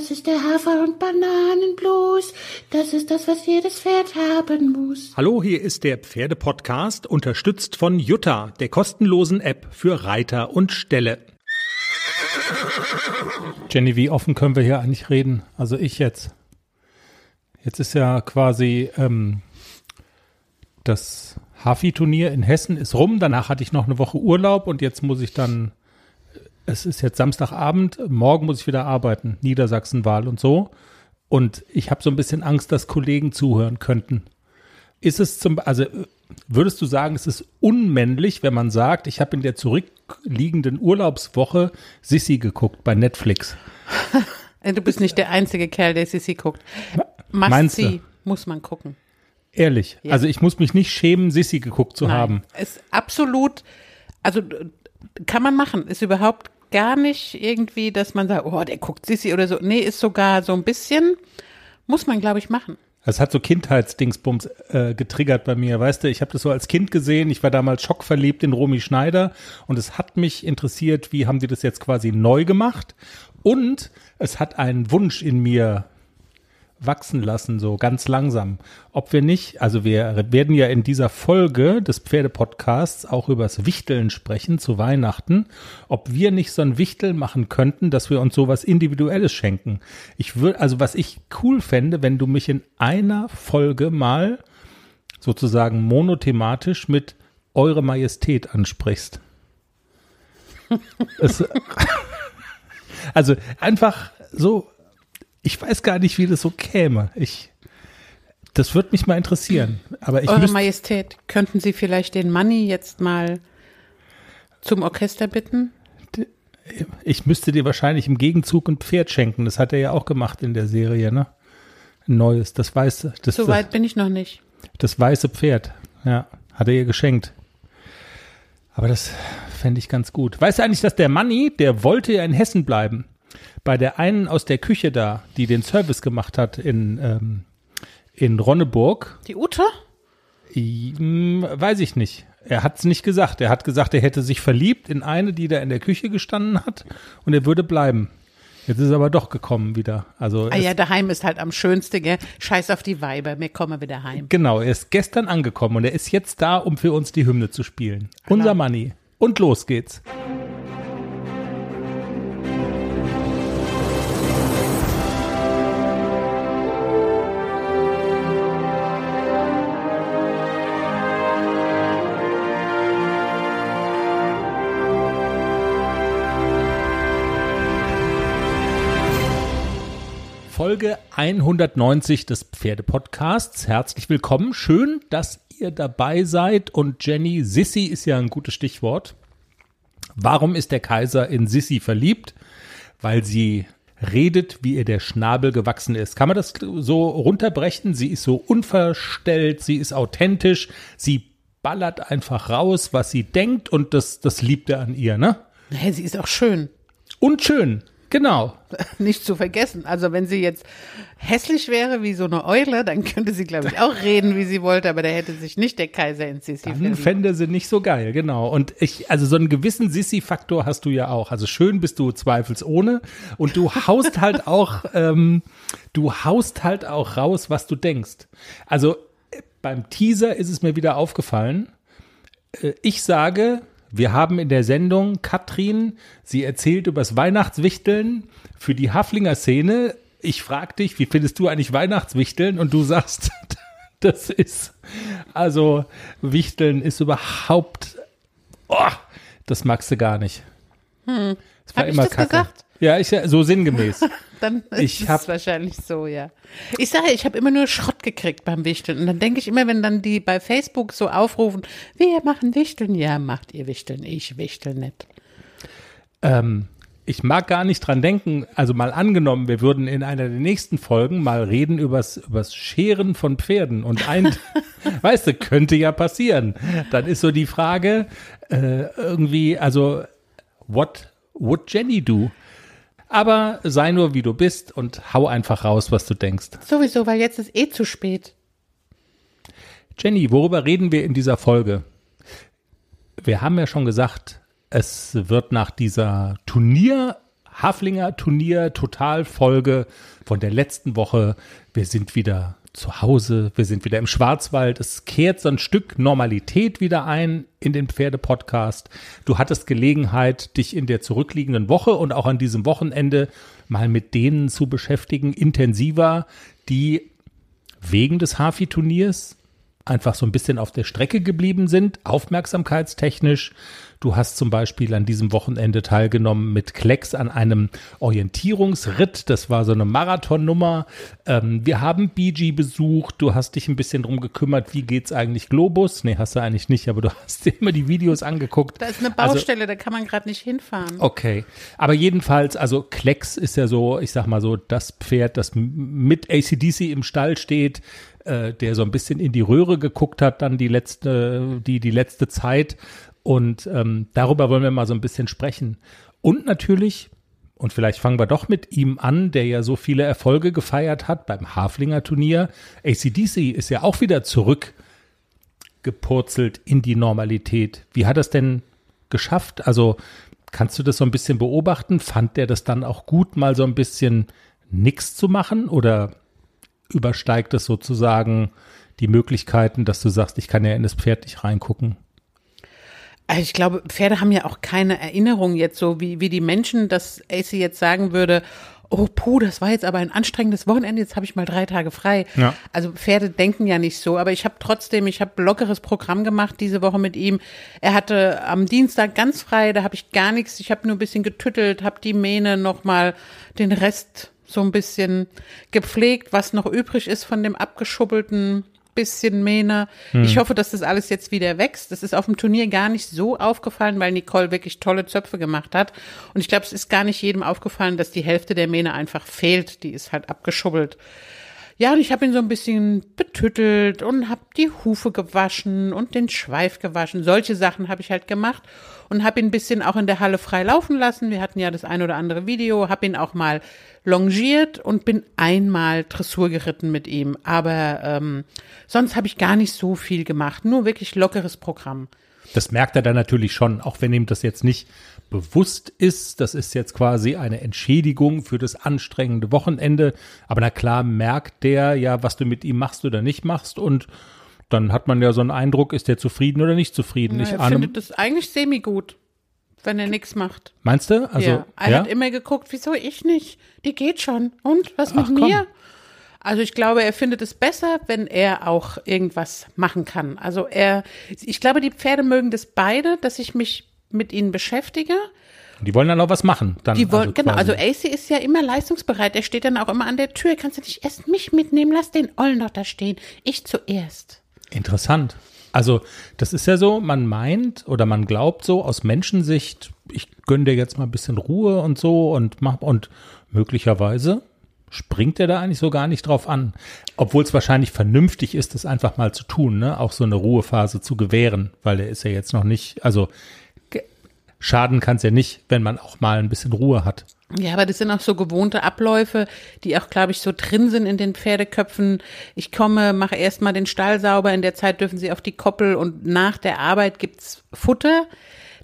Das ist der Hafer- und Bananenblues. Das ist das, was jedes Pferd haben muss. Hallo, hier ist der Pferdepodcast, unterstützt von Jutta, der kostenlosen App für Reiter und Ställe. Jenny, wie offen können wir hier eigentlich reden? Also ich jetzt. Jetzt ist ja quasi ähm, das Hafi-Turnier in Hessen ist rum. Danach hatte ich noch eine Woche Urlaub und jetzt muss ich dann es ist jetzt Samstagabend, morgen muss ich wieder arbeiten, Niedersachsenwahl und so. Und ich habe so ein bisschen Angst, dass Kollegen zuhören könnten. Ist es zum, also würdest du sagen, es ist unmännlich, wenn man sagt, ich habe in der zurückliegenden Urlaubswoche Sissy geguckt bei Netflix? du bist nicht der einzige Kerl, der Sissy guckt. Must Meinst see, muss man gucken. Ehrlich. Ja. Also ich muss mich nicht schämen, Sissy geguckt zu Nein, haben. Ist absolut, also kann man machen. Ist überhaupt gar nicht irgendwie, dass man sagt, oh, der guckt Sissi oder so. Nee, ist sogar so ein bisschen, muss man, glaube ich, machen. Das hat so Kindheitsdingsbums äh, getriggert bei mir, weißt du, ich habe das so als Kind gesehen, ich war damals schockverliebt in Romy Schneider. Und es hat mich interessiert, wie haben die das jetzt quasi neu gemacht? Und es hat einen Wunsch in mir wachsen lassen, so ganz langsam. Ob wir nicht, also wir werden ja in dieser Folge des Pferdepodcasts auch übers Wichteln sprechen zu Weihnachten, ob wir nicht so ein Wichtel machen könnten, dass wir uns sowas Individuelles schenken. Ich würde, also was ich cool fände, wenn du mich in einer Folge mal sozusagen monothematisch mit Eure Majestät ansprichst. es, also einfach so ich weiß gar nicht, wie das so käme. Ich, das würde mich mal interessieren. Aber ich Eure Majestät, könnten Sie vielleicht den Money jetzt mal zum Orchester bitten? ich müsste dir wahrscheinlich im Gegenzug ein Pferd schenken. Das hat er ja auch gemacht in der Serie, ne? Ein neues, das weiße, das, So weit bin ich noch nicht. das weiße Pferd. Ja, hat er ihr geschenkt. Aber das fände ich ganz gut. Weißt du eigentlich, dass der Manni, der wollte ja in Hessen bleiben. Bei der einen aus der Küche da, die den Service gemacht hat in, ähm, in Ronneburg, Die Ute? Hm, weiß ich nicht. Er hat es nicht gesagt. Er hat gesagt, er hätte sich verliebt in eine, die da in der Küche gestanden hat und er würde bleiben. Jetzt ist er aber doch gekommen wieder. Also Ah ja, daheim ist halt am schönsten, gell? Scheiß auf die Weiber, wir kommen wieder heim. genau, er ist gestern angekommen und er ist jetzt da, um für uns die Hymne zu spielen. Unser Money. Und los geht's. Folge 190 des Pferdepodcasts. Herzlich willkommen. Schön, dass ihr dabei seid. Und Jenny, Sissy ist ja ein gutes Stichwort. Warum ist der Kaiser in Sissy verliebt? Weil sie redet, wie ihr der Schnabel gewachsen ist. Kann man das so runterbrechen? Sie ist so unverstellt, sie ist authentisch, sie ballert einfach raus, was sie denkt und das, das liebt er an ihr, ne? Hey, sie ist auch schön. Und schön, genau. Nicht zu vergessen. Also wenn sie jetzt hässlich wäre wie so eine Eule, dann könnte sie, glaube ich, auch reden, wie sie wollte, aber da hätte sich nicht der Kaiser in Sissi Dann fände sie nicht so geil, genau. Und ich, also so einen gewissen Sissi-Faktor hast du ja auch. Also schön bist du zweifelsohne und du haust halt auch, ähm, du haust halt auch raus, was du denkst. Also äh, beim Teaser ist es mir wieder aufgefallen. Äh, Ich sage, wir haben in der Sendung Katrin, sie erzählt übers Weihnachtswichteln für die Haflinger Szene. Ich frag dich, wie findest du eigentlich Weihnachtswichteln? Und du sagst, das ist, also Wichteln ist überhaupt, oh, das magst du gar nicht. Hm. Hab ich das gesagt? Ja, ich, so sinngemäß. Dann ist Ich es wahrscheinlich so, ja. Ich sage, ich habe immer nur Schrott gekriegt beim Wichteln. Und dann denke ich immer, wenn dann die bei Facebook so aufrufen, wir machen Wichteln, ja, macht ihr Wichteln, ich wichtel nicht. Ähm, ich mag gar nicht dran denken, also mal angenommen, wir würden in einer der nächsten Folgen mal reden übers, übers Scheren von Pferden und ein, weißt du, könnte ja passieren. Dann ist so die Frage, äh, irgendwie, also, what would Jenny do? Aber sei nur wie du bist und hau einfach raus, was du denkst. Sowieso, weil jetzt ist eh zu spät. Jenny, worüber reden wir in dieser Folge? Wir haben ja schon gesagt, es wird nach dieser Turnier Haflinger Turnier Totalfolge von der letzten Woche. Wir sind wieder zu Hause, wir sind wieder im Schwarzwald. Es kehrt so ein Stück Normalität wieder ein in den Pferdepodcast. Du hattest Gelegenheit, dich in der zurückliegenden Woche und auch an diesem Wochenende mal mit denen zu beschäftigen, intensiver, die wegen des Hafi-Turniers einfach so ein bisschen auf der Strecke geblieben sind, aufmerksamkeitstechnisch. Du hast zum Beispiel an diesem Wochenende teilgenommen mit Klecks an einem Orientierungsritt. Das war so eine Marathonnummer. Ähm, wir haben BG besucht. Du hast dich ein bisschen drum gekümmert, wie geht's eigentlich Globus? Nee, hast du eigentlich nicht, aber du hast dir immer die Videos angeguckt. Da ist eine Baustelle, also, da kann man gerade nicht hinfahren. Okay. Aber jedenfalls, also Klecks ist ja so, ich sag mal so, das Pferd, das mit ACDC im Stall steht, äh, der so ein bisschen in die Röhre geguckt hat, dann die letzte, die, die letzte Zeit und ähm, darüber wollen wir mal so ein bisschen sprechen. Und natürlich, und vielleicht fangen wir doch mit ihm an, der ja so viele Erfolge gefeiert hat beim Haflinger Turnier. ACDC ist ja auch wieder zurückgepurzelt in die Normalität. Wie hat es denn geschafft? Also kannst du das so ein bisschen beobachten? Fand der das dann auch gut, mal so ein bisschen nichts zu machen? Oder übersteigt es sozusagen die Möglichkeiten, dass du sagst, ich kann ja in das Pferd nicht reingucken? Also ich glaube, Pferde haben ja auch keine Erinnerung jetzt so, wie, wie die Menschen, dass AC jetzt sagen würde, oh puh, das war jetzt aber ein anstrengendes Wochenende, jetzt habe ich mal drei Tage frei. Ja. Also Pferde denken ja nicht so, aber ich habe trotzdem, ich habe lockeres Programm gemacht diese Woche mit ihm. Er hatte am Dienstag ganz frei, da habe ich gar nichts, ich habe nur ein bisschen getüttelt, habe die Mähne nochmal den Rest so ein bisschen gepflegt, was noch übrig ist von dem abgeschubbelten bisschen Mähne. Hm. Ich hoffe, dass das alles jetzt wieder wächst. Das ist auf dem Turnier gar nicht so aufgefallen, weil Nicole wirklich tolle Zöpfe gemacht hat. Und ich glaube, es ist gar nicht jedem aufgefallen, dass die Hälfte der Mähne einfach fehlt. Die ist halt abgeschubbelt. Ja, und ich habe ihn so ein bisschen betüttelt und habe die Hufe gewaschen und den Schweif gewaschen. Solche Sachen habe ich halt gemacht und habe ihn ein bisschen auch in der Halle frei laufen lassen. Wir hatten ja das ein oder andere Video, habe ihn auch mal longiert und bin einmal Dressur geritten mit ihm. Aber ähm, sonst habe ich gar nicht so viel gemacht, nur wirklich lockeres Programm. Das merkt er dann natürlich schon, auch wenn ihm das jetzt nicht bewusst ist. Das ist jetzt quasi eine Entschädigung für das anstrengende Wochenende. Aber na klar merkt der ja, was du mit ihm machst oder nicht machst und dann hat man ja so einen Eindruck, ist der zufrieden oder nicht zufrieden. Ja, ich er findet das eigentlich semi-gut, wenn er nichts macht. Meinst du? Also, ja. Er ja? hat immer geguckt, wieso ich nicht? Die geht schon. Und was mit Ach, mir? Also ich glaube, er findet es besser, wenn er auch irgendwas machen kann. Also er, ich glaube, die Pferde mögen das beide, dass ich mich mit ihnen beschäftige. Die wollen dann auch was machen. Dann die wollen, also genau, also AC ist ja immer leistungsbereit. Er steht dann auch immer an der Tür. Kannst du nicht erst mich mitnehmen? Lass den Ollen doch da stehen. Ich zuerst. Interessant. Also, das ist ja so, man meint oder man glaubt so aus Menschensicht, ich gönne dir jetzt mal ein bisschen Ruhe und so und mach und möglicherweise springt er da eigentlich so gar nicht drauf an. Obwohl es wahrscheinlich vernünftig ist, das einfach mal zu tun, ne? Auch so eine Ruhephase zu gewähren, weil er ist ja jetzt noch nicht, also schaden kann es ja nicht, wenn man auch mal ein bisschen Ruhe hat. Ja, aber das sind auch so gewohnte Abläufe, die auch, glaube ich, so drin sind in den Pferdeköpfen. Ich komme, mache erstmal den Stall sauber, in der Zeit dürfen sie auf die Koppel und nach der Arbeit gibt's Futter.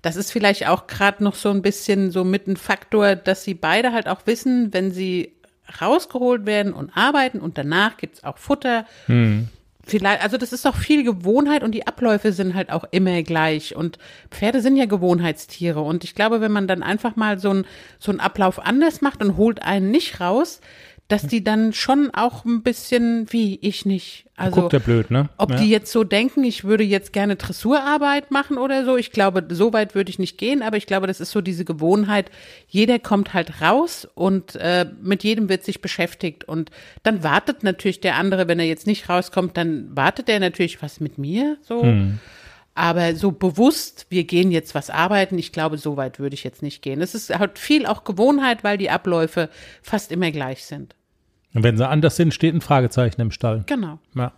Das ist vielleicht auch gerade noch so ein bisschen so mit ein Faktor, dass sie beide halt auch wissen, wenn sie rausgeholt werden und arbeiten und danach gibt's auch Futter. Hm. Vielleicht, also das ist doch viel Gewohnheit und die Abläufe sind halt auch immer gleich. Und Pferde sind ja Gewohnheitstiere. Und ich glaube, wenn man dann einfach mal so, ein, so einen Ablauf anders macht und holt einen nicht raus, dass die dann schon auch ein bisschen, wie ich nicht. Also, Guckt der blöd, ne? Ob ja. die jetzt so denken, ich würde jetzt gerne Dressurarbeit machen oder so. Ich glaube, so weit würde ich nicht gehen, aber ich glaube, das ist so diese Gewohnheit. Jeder kommt halt raus und äh, mit jedem wird sich beschäftigt. Und dann wartet natürlich der andere, wenn er jetzt nicht rauskommt, dann wartet er natürlich was mit mir, so. Hm. Aber so bewusst, wir gehen jetzt was arbeiten, ich glaube, so weit würde ich jetzt nicht gehen. Es ist halt viel auch Gewohnheit, weil die Abläufe fast immer gleich sind. Und wenn sie anders sind, steht ein Fragezeichen im Stall. Genau. Ja.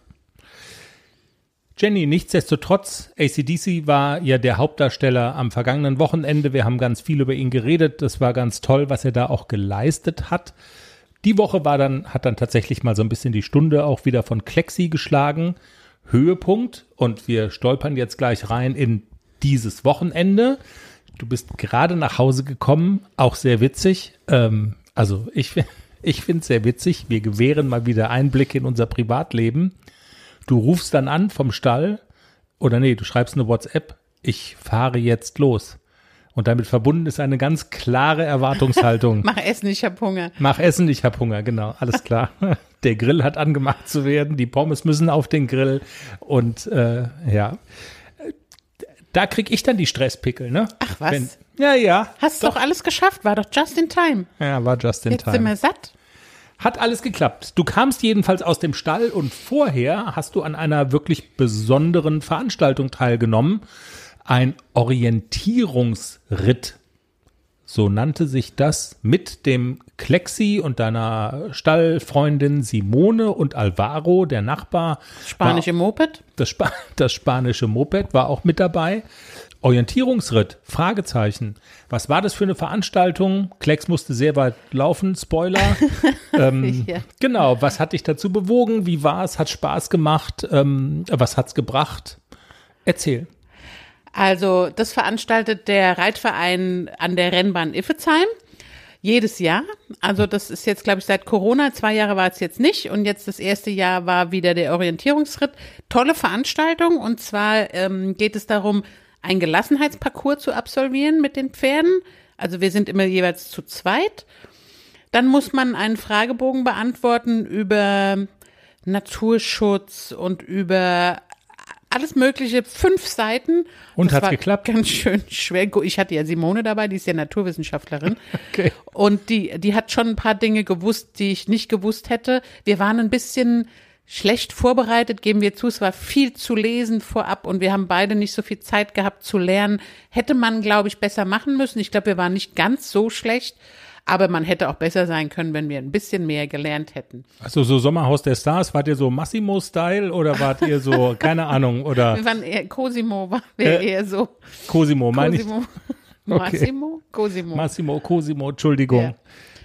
Jenny, nichtsdestotrotz, ACDC war ja der Hauptdarsteller am vergangenen Wochenende. Wir haben ganz viel über ihn geredet. Das war ganz toll, was er da auch geleistet hat. Die Woche war dann, hat dann tatsächlich mal so ein bisschen die Stunde auch wieder von Klexi geschlagen. Höhepunkt und wir stolpern jetzt gleich rein in dieses Wochenende. du bist gerade nach Hause gekommen, auch sehr witzig. Ähm, also ich, ich finde es sehr witzig. Wir gewähren mal wieder Einblicke in unser Privatleben. Du rufst dann an vom Stall oder nee, du schreibst eine WhatsApp. Ich fahre jetzt los. Und damit verbunden ist eine ganz klare Erwartungshaltung. Mach Essen, ich hab Hunger. Mach Essen, ich hab Hunger, genau, alles klar. Der Grill hat angemacht zu werden, die Pommes müssen auf den Grill und äh, ja. Da krieg ich dann die Stresspickel, ne? Ach was? Wenn, ja, ja. Hast doch. doch alles geschafft, war doch just in time. Ja, war just in Jetzt time. Jetzt sind wir satt. Hat alles geklappt. Du kamst jedenfalls aus dem Stall und vorher hast du an einer wirklich besonderen Veranstaltung teilgenommen ein Orientierungsritt. So nannte sich das mit dem Klexi und deiner Stallfreundin Simone und Alvaro, der Nachbar. Spanische war, Moped? Das, Sp das spanische Moped war auch mit dabei. Orientierungsritt, Fragezeichen. Was war das für eine Veranstaltung? Klecks musste sehr weit laufen, Spoiler. ähm, ja. Genau, was hat dich dazu bewogen? Wie war es? Hat Spaß gemacht? Ähm, was hat's gebracht? Erzähl. Also das veranstaltet der Reitverein an der Rennbahn Iffezheim jedes Jahr. Also das ist jetzt, glaube ich, seit Corona. Zwei Jahre war es jetzt nicht und jetzt das erste Jahr war wieder der Orientierungsritt. Tolle Veranstaltung und zwar ähm, geht es darum, ein Gelassenheitsparcours zu absolvieren mit den Pferden. Also wir sind immer jeweils zu zweit. Dann muss man einen Fragebogen beantworten über Naturschutz und über alles Mögliche, fünf Seiten. Und hat geklappt? Ganz schön schwer. Ich hatte ja Simone dabei, die ist ja Naturwissenschaftlerin. Okay. Und die, die hat schon ein paar Dinge gewusst, die ich nicht gewusst hätte. Wir waren ein bisschen schlecht vorbereitet, geben wir zu. Es war viel zu lesen vorab und wir haben beide nicht so viel Zeit gehabt zu lernen. Hätte man, glaube ich, besser machen müssen. Ich glaube, wir waren nicht ganz so schlecht. Aber man hätte auch besser sein können, wenn wir ein bisschen mehr gelernt hätten. Also so Sommerhaus der Stars, wart ihr so Massimo-Style oder wart ihr so, keine Ahnung, oder? Wir waren eher, Cosimo war äh, eher so. Cosimo, meine ich. Massimo? Cosimo. Massimo, Cosimo, Entschuldigung. Ja.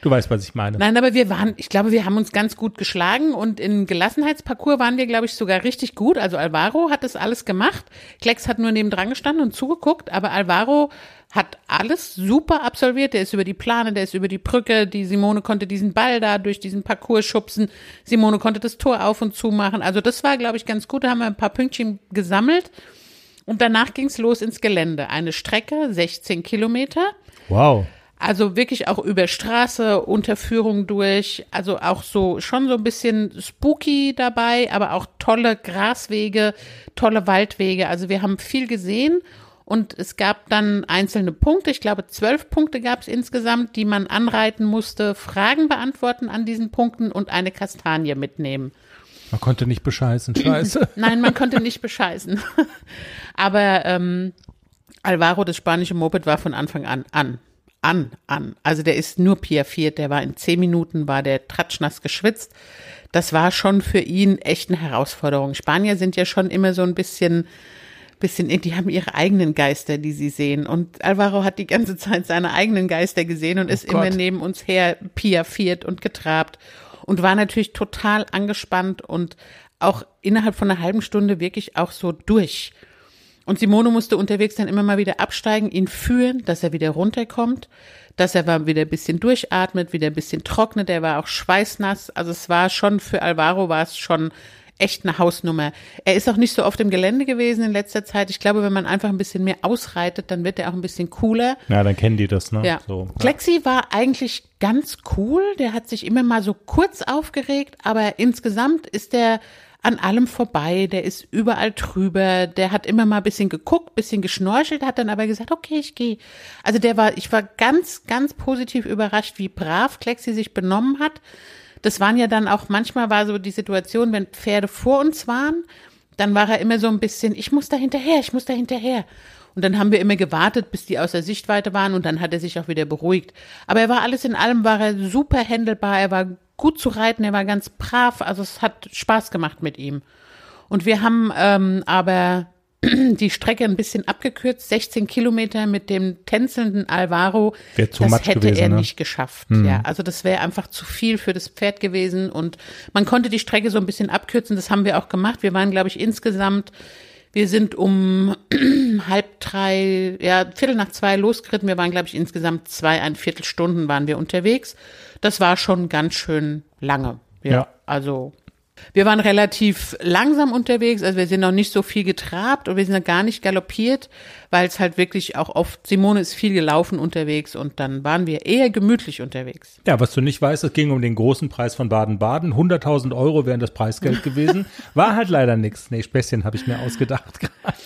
Du weißt, was ich meine. Nein, aber wir waren, ich glaube, wir haben uns ganz gut geschlagen und im Gelassenheitsparcours waren wir, glaube ich, sogar richtig gut. Also Alvaro hat das alles gemacht. Klecks hat nur nebendran gestanden und zugeguckt, aber Alvaro hat alles super absolviert. Der ist über die Plane, der ist über die Brücke. Die Simone konnte diesen Ball da durch diesen Parcours schubsen. Simone konnte das Tor auf und zu machen. Also das war, glaube ich, ganz gut. Da haben wir ein paar Pünktchen gesammelt. Und danach ging's los ins Gelände. Eine Strecke, 16 Kilometer. Wow. Also wirklich auch über Straße, Unterführung durch, also auch so schon so ein bisschen spooky dabei, aber auch tolle Graswege, tolle Waldwege. Also wir haben viel gesehen und es gab dann einzelne Punkte. Ich glaube, zwölf Punkte gab es insgesamt, die man anreiten musste, Fragen beantworten an diesen Punkten und eine Kastanie mitnehmen. Man konnte nicht bescheißen, scheiße. Nein, man konnte nicht bescheißen. Aber ähm, Alvaro, das spanische Moped, war von Anfang an an an, an. Also der ist nur piaffiert, der war in zehn Minuten, war der tratschnass geschwitzt. Das war schon für ihn echt eine Herausforderung. Spanier sind ja schon immer so ein bisschen, bisschen, die haben ihre eigenen Geister, die sie sehen. Und Alvaro hat die ganze Zeit seine eigenen Geister gesehen und oh ist Gott. immer neben uns her piaffiert und getrabt und war natürlich total angespannt und auch innerhalb von einer halben Stunde wirklich auch so durch. Und Simone musste unterwegs dann immer mal wieder absteigen, ihn führen, dass er wieder runterkommt, dass er wieder ein bisschen durchatmet, wieder ein bisschen trocknet. Er war auch schweißnass. Also es war schon für Alvaro war es schon echt eine Hausnummer. Er ist auch nicht so oft im Gelände gewesen in letzter Zeit. Ich glaube, wenn man einfach ein bisschen mehr ausreitet, dann wird er auch ein bisschen cooler. Ja, dann kennen die das, ne? Ja. So, ja. Klexi war eigentlich ganz cool. Der hat sich immer mal so kurz aufgeregt, aber insgesamt ist der an allem vorbei, der ist überall drüber, der hat immer mal ein bisschen geguckt, bisschen geschnorchelt, hat dann aber gesagt, okay, ich gehe. Also der war, ich war ganz, ganz positiv überrascht, wie brav Klexi sich benommen hat. Das waren ja dann auch, manchmal war so die Situation, wenn Pferde vor uns waren, dann war er immer so ein bisschen, ich muss da hinterher, ich muss da hinterher. Und dann haben wir immer gewartet, bis die aus der Sichtweite waren und dann hat er sich auch wieder beruhigt. Aber er war alles in allem, war er super händelbar, er war gut zu reiten, er war ganz brav, also es hat Spaß gemacht mit ihm. Und wir haben ähm, aber die Strecke ein bisschen abgekürzt, 16 Kilometer mit dem tänzelnden Alvaro. das hätte gewesen, er ne? nicht geschafft. Mhm. Ja, also das wäre einfach zu viel für das Pferd gewesen und man konnte die Strecke so ein bisschen abkürzen. Das haben wir auch gemacht. Wir waren, glaube ich, insgesamt Wir sind um halb drei, ja, Viertel nach zwei losgeritten. Wir waren, glaube ich, insgesamt zwei, ein Viertelstunden waren wir unterwegs. Das war schon ganz schön lange. Ja, ja. also wir waren relativ langsam unterwegs, also wir sind noch nicht so viel getrabt und wir sind gar nicht galoppiert, weil es halt wirklich auch oft, Simone ist viel gelaufen unterwegs und dann waren wir eher gemütlich unterwegs. Ja, was du nicht weißt, es ging um den großen Preis von Baden-Baden. 100.000 Euro wären das Preisgeld gewesen. War halt leider nichts. Nee, Späßchen habe ich mir ausgedacht gerade.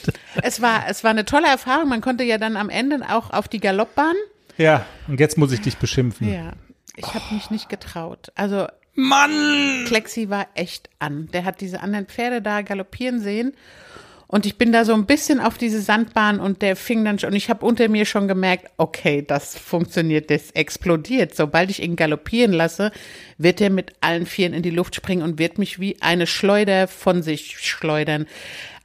Es war, es war eine tolle Erfahrung. Man konnte ja dann am Ende auch auf die Galoppbahn. Ja, und jetzt muss ich dich beschimpfen. Ja. Ich habe mich nicht getraut. Also Mann! Klexi war echt an. Der hat diese anderen Pferde da galoppieren sehen. Und ich bin da so ein bisschen auf diese Sandbahn und der fing dann schon, und ich habe unter mir schon gemerkt, okay, das funktioniert, das explodiert. Sobald ich ihn galoppieren lasse, wird er mit allen Vieren in die Luft springen und wird mich wie eine Schleuder von sich schleudern.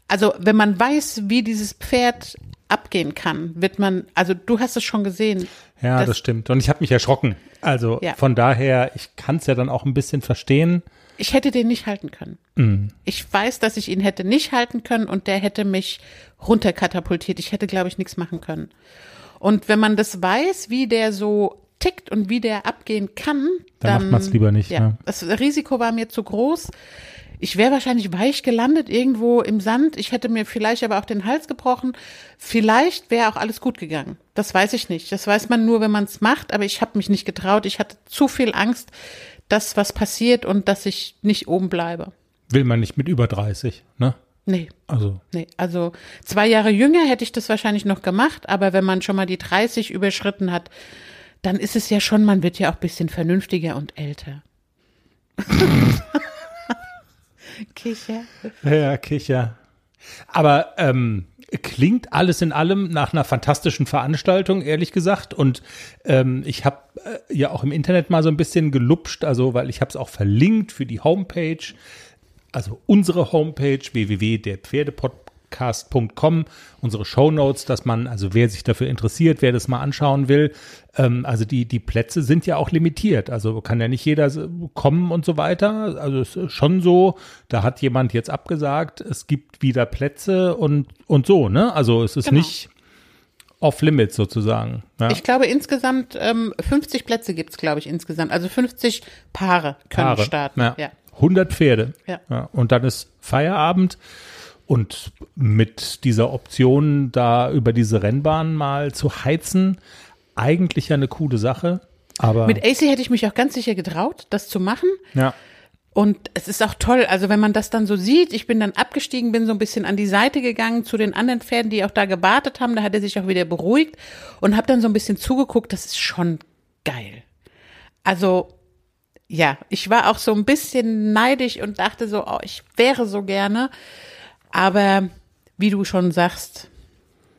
Also, wenn man weiß, wie dieses Pferd abgehen kann, wird man, also du hast es schon gesehen. Ja, das, das stimmt. Und ich habe mich erschrocken. Also ja. von daher, ich kann es ja dann auch ein bisschen verstehen. Ich hätte den nicht halten können. Mm. Ich weiß, dass ich ihn hätte nicht halten können und der hätte mich runterkatapultiert. Ich hätte, glaube ich, nichts machen können. Und wenn man das weiß, wie der so tickt und wie der abgehen kann, dann, dann macht man es lieber nicht. Ja, ne? Das Risiko war mir zu groß. Ich wäre wahrscheinlich weich gelandet irgendwo im Sand. Ich hätte mir vielleicht aber auch den Hals gebrochen. Vielleicht wäre auch alles gut gegangen. Das weiß ich nicht. Das weiß man nur, wenn man es macht. Aber ich habe mich nicht getraut. Ich hatte zu viel Angst, dass was passiert und dass ich nicht oben bleibe. Will man nicht mit über 30, ne? Nee. Also. Nee, also zwei Jahre jünger hätte ich das wahrscheinlich noch gemacht, aber wenn man schon mal die 30 überschritten hat, dann ist es ja schon, man wird ja auch ein bisschen vernünftiger und älter. Kicher. Ja, Kicher. Aber ähm, klingt alles in allem nach einer fantastischen Veranstaltung, ehrlich gesagt. Und ähm, ich habe äh, ja auch im Internet mal so ein bisschen gelupscht, also weil ich habe es auch verlinkt für die Homepage, also unsere Homepage www.derpferdepod podcast.com, unsere Show Notes, dass man, also wer sich dafür interessiert, wer das mal anschauen will, ähm, also die, die Plätze sind ja auch limitiert. Also kann ja nicht jeder kommen und so weiter. Also es ist schon so, da hat jemand jetzt abgesagt, es gibt wieder Plätze und, und so, ne? Also es ist genau. nicht off-limits sozusagen. Ja. Ich glaube insgesamt ähm, 50 Plätze gibt es, glaube ich, insgesamt. Also 50 Paare können Paare. starten. Ja. ja. 100 Pferde. Ja. ja. Und dann ist Feierabend. Und mit dieser Option, da über diese Rennbahn mal zu heizen, eigentlich ja eine coole Sache. Aber mit AC hätte ich mich auch ganz sicher getraut, das zu machen. Ja. Und es ist auch toll, also wenn man das dann so sieht, ich bin dann abgestiegen, bin so ein bisschen an die Seite gegangen zu den anderen Pferden, die auch da gewartet haben, da hat er sich auch wieder beruhigt und habe dann so ein bisschen zugeguckt, das ist schon geil. Also ja, ich war auch so ein bisschen neidisch und dachte so, oh, ich wäre so gerne. Aber wie du schon sagst,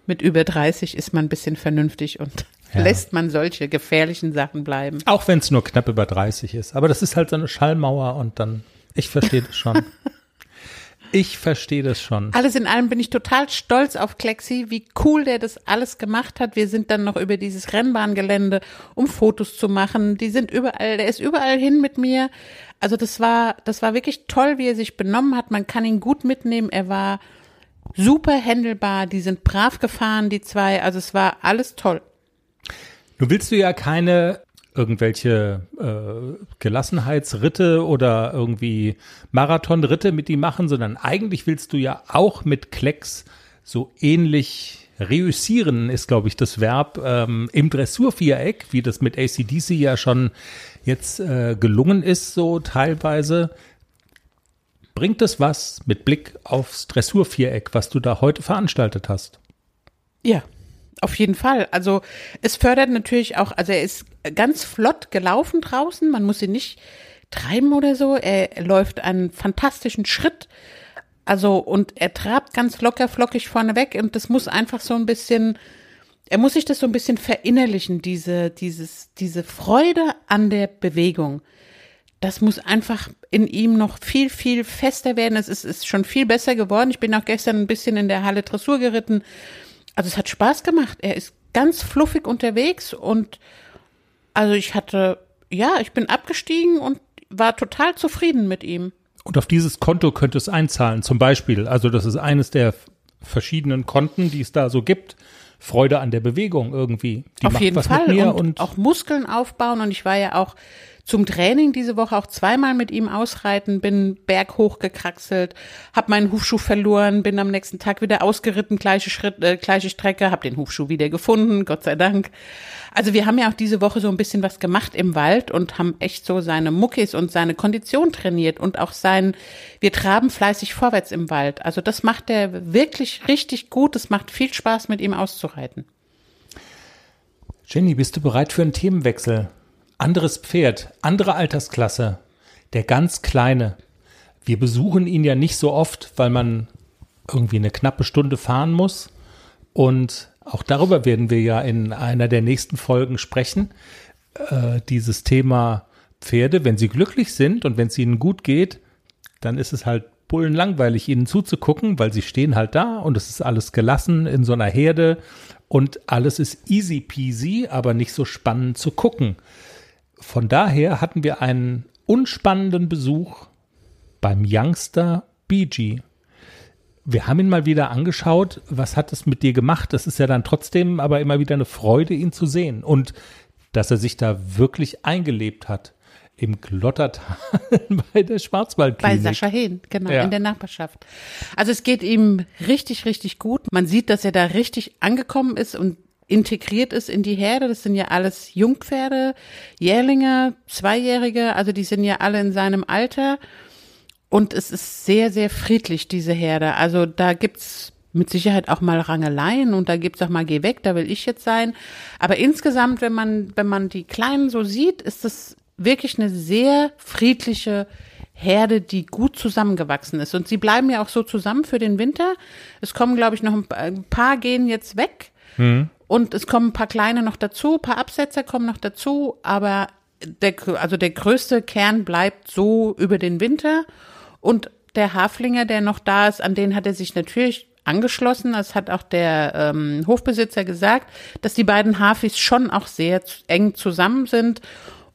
mit über 30 ist man ein bisschen vernünftig und ja. lässt man solche gefährlichen Sachen bleiben. Auch wenn es nur knapp über 30 ist. Aber das ist halt so eine Schallmauer und dann, ich verstehe das schon. ich verstehe das schon. Alles in allem bin ich total stolz auf Klexi, wie cool der das alles gemacht hat. Wir sind dann noch über dieses Rennbahngelände, um Fotos zu machen. Die sind überall, der ist überall hin mit mir. Also das war, das war wirklich toll, wie er sich benommen hat. Man kann ihn gut mitnehmen. Er war super händelbar. Die sind brav gefahren, die zwei. Also es war alles toll. Du willst du ja keine irgendwelche äh, Gelassenheitsritte oder irgendwie Marathonritte mit ihm machen, sondern eigentlich willst du ja auch mit Klecks so ähnlich reüssieren, ist glaube ich das Verb ähm, im Dressurviereck, wie das mit ACDC ja schon jetzt äh, gelungen ist, so teilweise. Bringt es was mit Blick aufs Dressurviereck, was du da heute veranstaltet hast? Ja, auf jeden Fall. Also es fördert natürlich auch, also er ist ganz flott gelaufen draußen, man muss ihn nicht treiben oder so. Er läuft einen fantastischen Schritt. Also und er trabt ganz locker flockig vorne weg und das muss einfach so ein bisschen er muss sich das so ein bisschen verinnerlichen, diese, dieses, diese Freude an der Bewegung. Das muss einfach in ihm noch viel, viel fester werden. Es ist, ist schon viel besser geworden. Ich bin auch gestern ein bisschen in der Halle Dressur geritten. Also es hat Spaß gemacht. Er ist ganz fluffig unterwegs und also ich hatte, ja, ich bin abgestiegen und war total zufrieden mit ihm. Und auf dieses Konto könnte es einzahlen, zum Beispiel. Also das ist eines der verschiedenen Konten, die es da so gibt, Freude an der Bewegung irgendwie. Die Auf jeden Fall und, und auch Muskeln aufbauen und ich war ja auch zum Training diese Woche auch zweimal mit ihm ausreiten, bin berghoch gekraxelt, habe meinen Hufschuh verloren, bin am nächsten Tag wieder ausgeritten, gleiche Schritt, äh, gleiche Strecke, habe den Hufschuh wieder gefunden, Gott sei Dank. Also wir haben ja auch diese Woche so ein bisschen was gemacht im Wald und haben echt so seine Muckis und seine Kondition trainiert und auch sein, wir traben fleißig vorwärts im Wald. Also das macht er wirklich richtig gut. Es macht viel Spaß, mit ihm auszureiten. Jenny, bist du bereit für einen Themenwechsel? Anderes Pferd, andere Altersklasse, der ganz Kleine. Wir besuchen ihn ja nicht so oft, weil man irgendwie eine knappe Stunde fahren muss. Und auch darüber werden wir ja in einer der nächsten Folgen sprechen. Äh, dieses Thema Pferde, wenn sie glücklich sind und wenn es ihnen gut geht, dann ist es halt bullenlangweilig, ihnen zuzugucken, weil sie stehen halt da und es ist alles gelassen in so einer Herde und alles ist easy peasy, aber nicht so spannend zu gucken. Von daher hatten wir einen unspannenden Besuch beim Youngster BG. Wir haben ihn mal wieder angeschaut. Was hat es mit dir gemacht? Das ist ja dann trotzdem aber immer wieder eine Freude, ihn zu sehen und dass er sich da wirklich eingelebt hat im Glottertal bei der Schwarzwaldklinik. Bei Sascha Hehn, genau, ja. in der Nachbarschaft. Also es geht ihm richtig, richtig gut. Man sieht, dass er da richtig angekommen ist und integriert ist in die Herde. Das sind ja alles Jungpferde, Jährlinge, Zweijährige, also die sind ja alle in seinem Alter. Und es ist sehr, sehr friedlich, diese Herde. Also da gibt's mit Sicherheit auch mal Rangeleien und da gibt's auch mal, geh weg, da will ich jetzt sein. Aber insgesamt, wenn man, wenn man die Kleinen so sieht, ist es wirklich eine sehr friedliche Herde, die gut zusammengewachsen ist. Und sie bleiben ja auch so zusammen für den Winter. Es kommen, glaube ich, noch ein paar gehen jetzt weg. Mhm. Und es kommen ein paar kleine noch dazu, ein paar Absätze kommen noch dazu, aber der, also der größte Kern bleibt so über den Winter. Und der Haflinger, der noch da ist, an den hat er sich natürlich angeschlossen. Das hat auch der ähm, Hofbesitzer gesagt, dass die beiden Hafis schon auch sehr eng zusammen sind.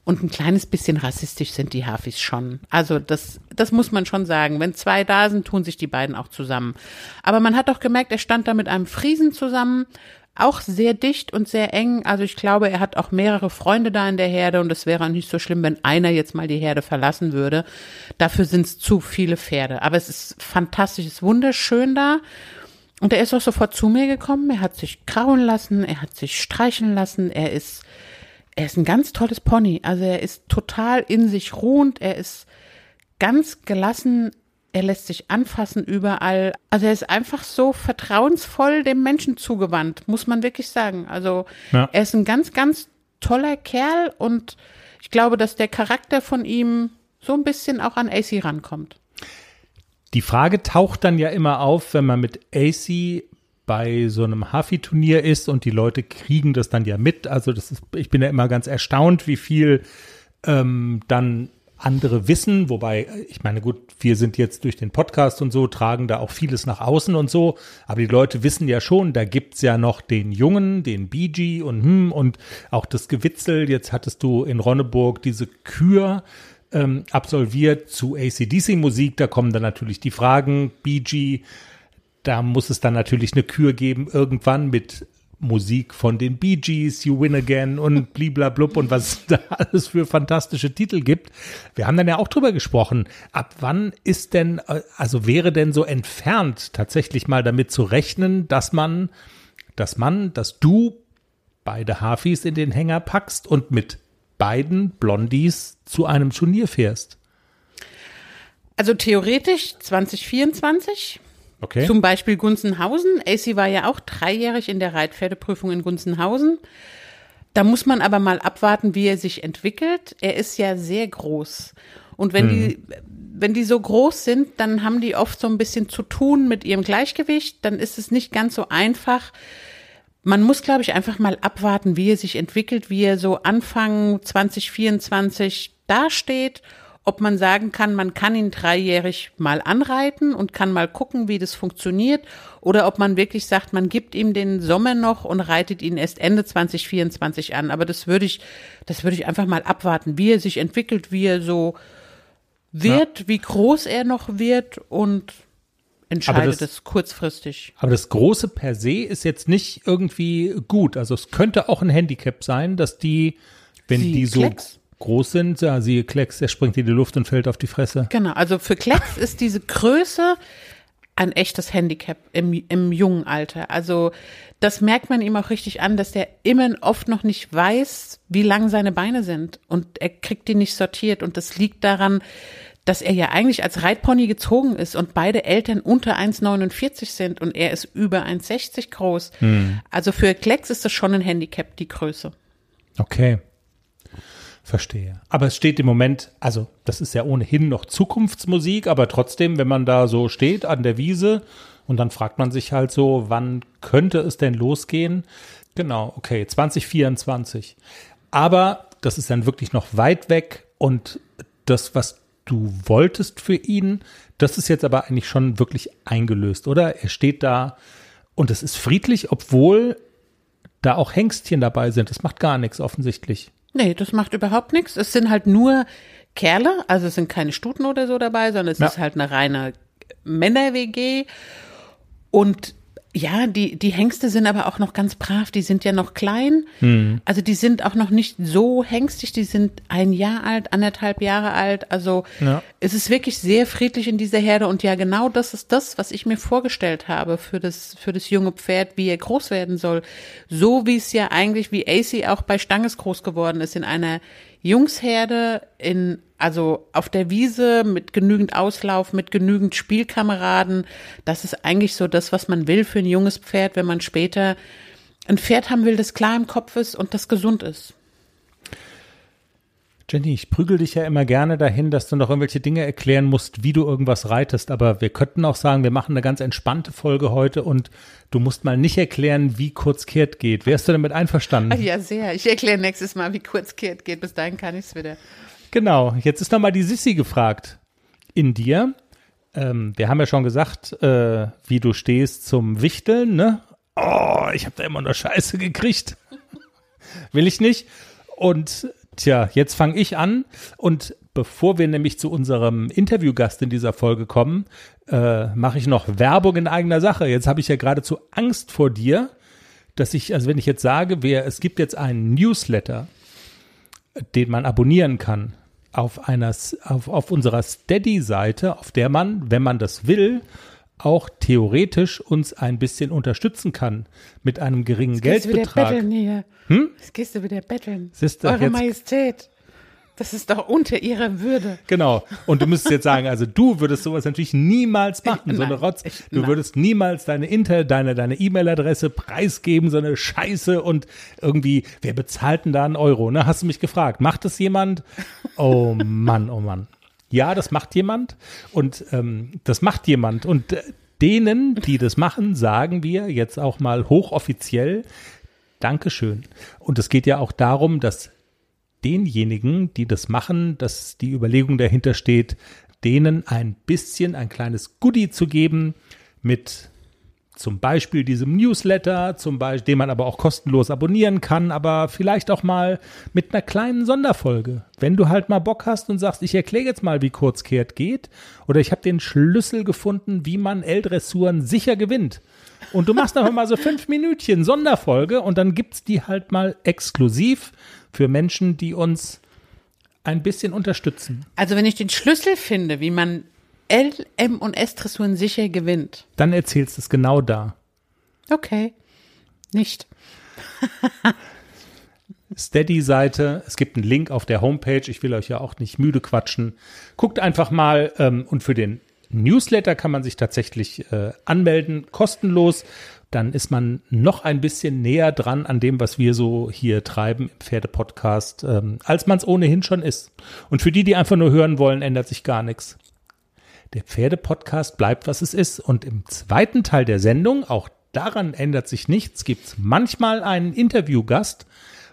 Und ein kleines bisschen rassistisch sind die Hafis schon. Also das, das muss man schon sagen. Wenn zwei da sind, tun sich die beiden auch zusammen. Aber man hat doch gemerkt, er stand da mit einem Friesen zusammen auch sehr dicht und sehr eng. Also ich glaube, er hat auch mehrere Freunde da in der Herde und es wäre nicht so schlimm, wenn einer jetzt mal die Herde verlassen würde. Dafür sind es zu viele Pferde. Aber es ist fantastisch, es ist wunderschön da. Und er ist auch sofort zu mir gekommen. Er hat sich krauen lassen, er hat sich streichen lassen. Er ist, er ist ein ganz tolles Pony. Also er ist total in sich ruhend. Er ist ganz gelassen er lässt sich anfassen überall. Also er ist einfach so vertrauensvoll dem Menschen zugewandt, muss man wirklich sagen. Also ja. er ist ein ganz, ganz toller Kerl und ich glaube, dass der Charakter von ihm so ein bisschen auch an AC rankommt. Die Frage taucht dann ja immer auf, wenn man mit AC bei so einem Hafi-Turnier ist und die Leute kriegen das dann ja mit. Also das ist, ich bin ja immer ganz erstaunt, wie viel ähm, dann andere wissen, wobei, ich meine, gut, wir sind jetzt durch den Podcast und so, tragen da auch vieles nach außen und so, aber die Leute wissen ja schon, da gibt's ja noch den Jungen, den BG und hm, und auch das Gewitzel, jetzt hattest du in Ronneburg diese Kür ähm, absolviert zu ACDC-Musik, da kommen dann natürlich die Fragen, BG, da muss es dann natürlich eine Kür geben, irgendwann mit Musik von den Bee Gees, You Win Again und bliblablub und was da alles für fantastische Titel gibt. Wir haben dann ja auch drüber gesprochen. Ab wann ist denn, also wäre denn so entfernt tatsächlich mal damit zu rechnen, dass man, dass man, dass du beide Hafis in den Hänger packst und mit beiden Blondies zu einem Turnier fährst? Also theoretisch 2024 Okay. Zum Beispiel Gunzenhausen. AC war ja auch dreijährig in der Reitpferdeprüfung in Gunzenhausen. Da muss man aber mal abwarten, wie er sich entwickelt. Er ist ja sehr groß. Und wenn hm. die, wenn die so groß sind, dann haben die oft so ein bisschen zu tun mit ihrem Gleichgewicht. Dann ist es nicht ganz so einfach. Man muss, glaube ich, einfach mal abwarten, wie er sich entwickelt, wie er so Anfang 2024 dasteht ob man sagen kann, man kann ihn dreijährig mal anreiten und kann mal gucken, wie das funktioniert, oder ob man wirklich sagt, man gibt ihm den Sommer noch und reitet ihn erst Ende 2024 an. Aber das würde ich, das würde ich einfach mal abwarten, wie er sich entwickelt, wie er so wird, ja. wie groß er noch wird und entscheidet es kurzfristig. Aber das große per se ist jetzt nicht irgendwie gut. Also es könnte auch ein Handicap sein, dass die, wenn Sie die so Klecks? Groß sind, ja, siehe Klecks, der springt in die Luft und fällt auf die Fresse. Genau, also für Klecks ist diese Größe ein echtes Handicap im, im jungen Alter. Also das merkt man ihm auch richtig an, dass der immer oft noch nicht weiß, wie lang seine Beine sind und er kriegt die nicht sortiert und das liegt daran, dass er ja eigentlich als Reitpony gezogen ist und beide Eltern unter 1,49 sind und er ist über 1,60 groß. Also für Klecks ist das schon ein Handicap, die Größe. Okay. Verstehe. Aber es steht im Moment, also das ist ja ohnehin noch Zukunftsmusik, aber trotzdem, wenn man da so steht an der Wiese und dann fragt man sich halt so, wann könnte es denn losgehen? Genau, okay, 2024. Aber das ist dann wirklich noch weit weg und das, was du wolltest für ihn, das ist jetzt aber eigentlich schon wirklich eingelöst, oder? Er steht da und es ist friedlich, obwohl da auch Hengstchen dabei sind. Das macht gar nichts offensichtlich. Nee, das macht überhaupt nichts. Es sind halt nur Kerle, also es sind keine Stuten oder so dabei, sondern es Ja. ist halt eine reine Männer-WG. Und ja, die, die Hengste sind aber auch noch ganz brav, die sind ja noch klein. Hm. Also die sind auch noch nicht so hengstig, die sind ein Jahr alt, anderthalb Jahre alt. Also Ja. es ist wirklich sehr friedlich in dieser Herde und ja, genau das ist das, was ich mir vorgestellt habe für das, für das junge Pferd, wie er groß werden soll. So wie es ja eigentlich, wie AC auch bei Stanges groß geworden ist, in einer Jungsherde, in, also auf der Wiese mit genügend Auslauf, mit genügend Spielkameraden. Das ist eigentlich so das, was man will für ein junges Pferd, wenn man später ein Pferd haben will, das klar im Kopf ist und das gesund ist. Jenny, ich prügel dich ja immer gerne dahin, dass du noch irgendwelche Dinge erklären musst, wie du irgendwas reitest. Aber wir könnten auch sagen, wir machen eine ganz entspannte Folge heute und du musst mal nicht erklären, wie kurz kehrt geht. Wärst du damit einverstanden? Ja, sehr. Ich erkläre nächstes Mal, wie kurz Kehrt geht. Bis dahin kann ich es wieder. Genau. Jetzt ist nochmal die Sissi gefragt. In dir. Ähm, wir haben ja schon gesagt, äh, wie du stehst zum Wichteln, ne? Oh, ich habe da immer nur Scheiße gekriegt. Will ich nicht. Und tja, jetzt fange ich an. Und bevor wir nämlich zu unserem Interviewgast in dieser Folge kommen, äh, mache ich noch Werbung in eigener Sache. Jetzt habe ich ja geradezu Angst vor dir, dass ich, also wenn ich jetzt sage, wer, es gibt jetzt einen Newsletter, den man abonnieren kann auf einer auf, auf unserer Steady-Seite, auf der man, wenn man das will, auch theoretisch uns ein bisschen unterstützen kann mit einem geringen Gehst du wieder Geldbetrag. betteln hier? Hm? Jetzt gehst du wieder betteln. Eure jetzt- Majestät. Das ist doch unter ihrer Würde. Genau. Und du müsstest jetzt sagen, also du würdest sowas natürlich niemals machen, so eine Rotz. ich- Du nein. würdest niemals deine Inter, deine, deine E-Mail-Adresse preisgeben, so eine Scheiße und irgendwie, wer bezahlt denn da einen Euro? Ne? Hast du mich gefragt. Macht das jemand? Oh Mann, oh Mann. Ja, das macht jemand und ähm, das macht jemand und äh, denen, die das machen, sagen wir jetzt auch mal hochoffiziell Dankeschön. Und es geht ja auch darum, dass denjenigen, die das machen, dass die Überlegung dahinter steht, denen ein bisschen ein kleines Goodie zu geben mit zum Beispiel diesem Newsletter, zum Beispiel, den man aber auch kostenlos abonnieren kann, aber vielleicht auch mal mit einer kleinen Sonderfolge. Wenn du halt mal Bock hast und sagst, ich erkläre jetzt mal, wie Kurzkehrt geht, oder ich habe den Schlüssel gefunden, wie man L-Dressuren sicher gewinnt. Und du machst einfach mal so fünf Minütchen Sonderfolge und dann gibt's die halt mal exklusiv für Menschen, die uns ein bisschen unterstützen. Also wenn ich den Schlüssel finde, wie man L, M und S-Dressuren sicher gewinnt. Dann erzählst du es genau da. Okay. Nicht. Steady-Seite. Es gibt einen Link auf der Homepage. Ich will euch ja auch nicht müde quatschen. Guckt einfach mal. Ähm, und für den Newsletter kann man sich tatsächlich äh, anmelden, kostenlos. Dann ist man noch ein bisschen näher dran an dem, was wir so hier treiben im Pferdepodcast, ähm, als man es ohnehin schon ist. Und für die, die einfach nur hören wollen, ändert sich gar nichts. Der Pferdepodcast bleibt, was es ist. Und im zweiten Teil der Sendung, auch daran ändert sich nichts, gibt es manchmal einen Interviewgast,